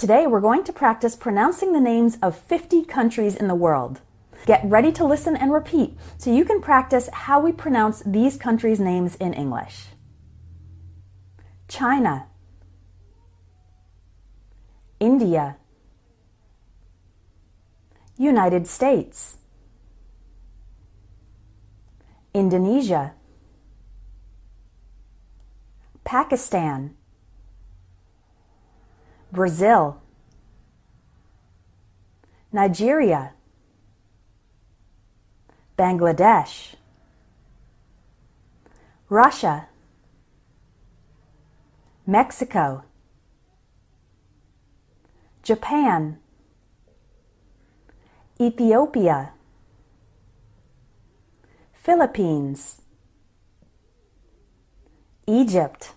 Today we're going to practice pronouncing the names of 50 countries in the world. Get ready to listen and repeat so you can practice how we pronounce these countries' names in English. China, India, United States, Indonesia, Pakistan, Brazil, Nigeria, Bangladesh, Russia, Mexico, Japan, Ethiopia, Philippines, Egypt,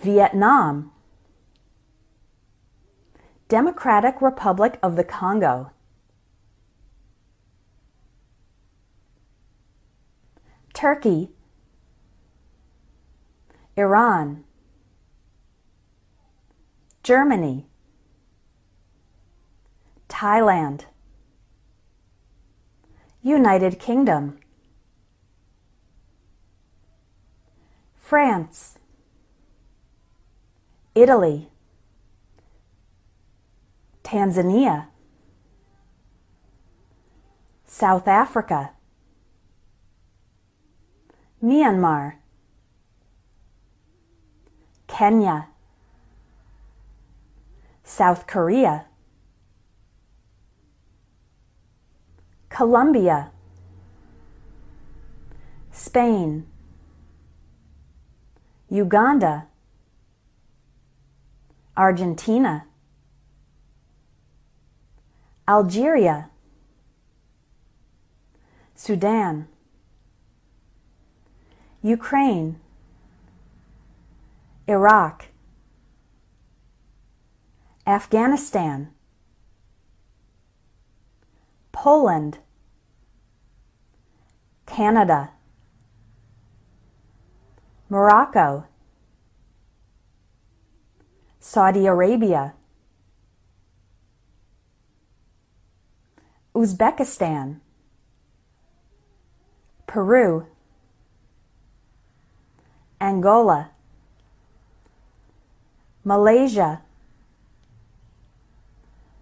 Vietnam, Democratic Republic of the Congo, Turkey, Iran, Germany, Thailand, United Kingdom, France, Italy, Tanzania, South Africa, Myanmar, Kenya, South Korea, Colombia, Spain, Uganda, Argentina, Algeria, Sudan, Ukraine, Iraq, Afghanistan, Poland, Canada, Morocco, Saudi Arabia, Uzbekistan, Peru, Angola, Malaysia,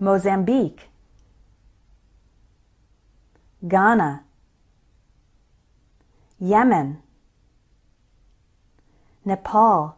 Mozambique, Ghana, Yemen, Nepal,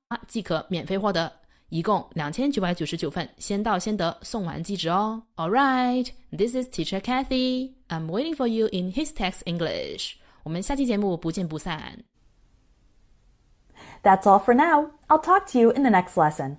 即可免费获得，一共两千九百九十九份，先到先得，送完即止哦。All right, this is Teacher Kathy. I'm waiting for you in His Text English. 我们下期节目不见不散。That's all for now. I'll talk to you in the next lesson.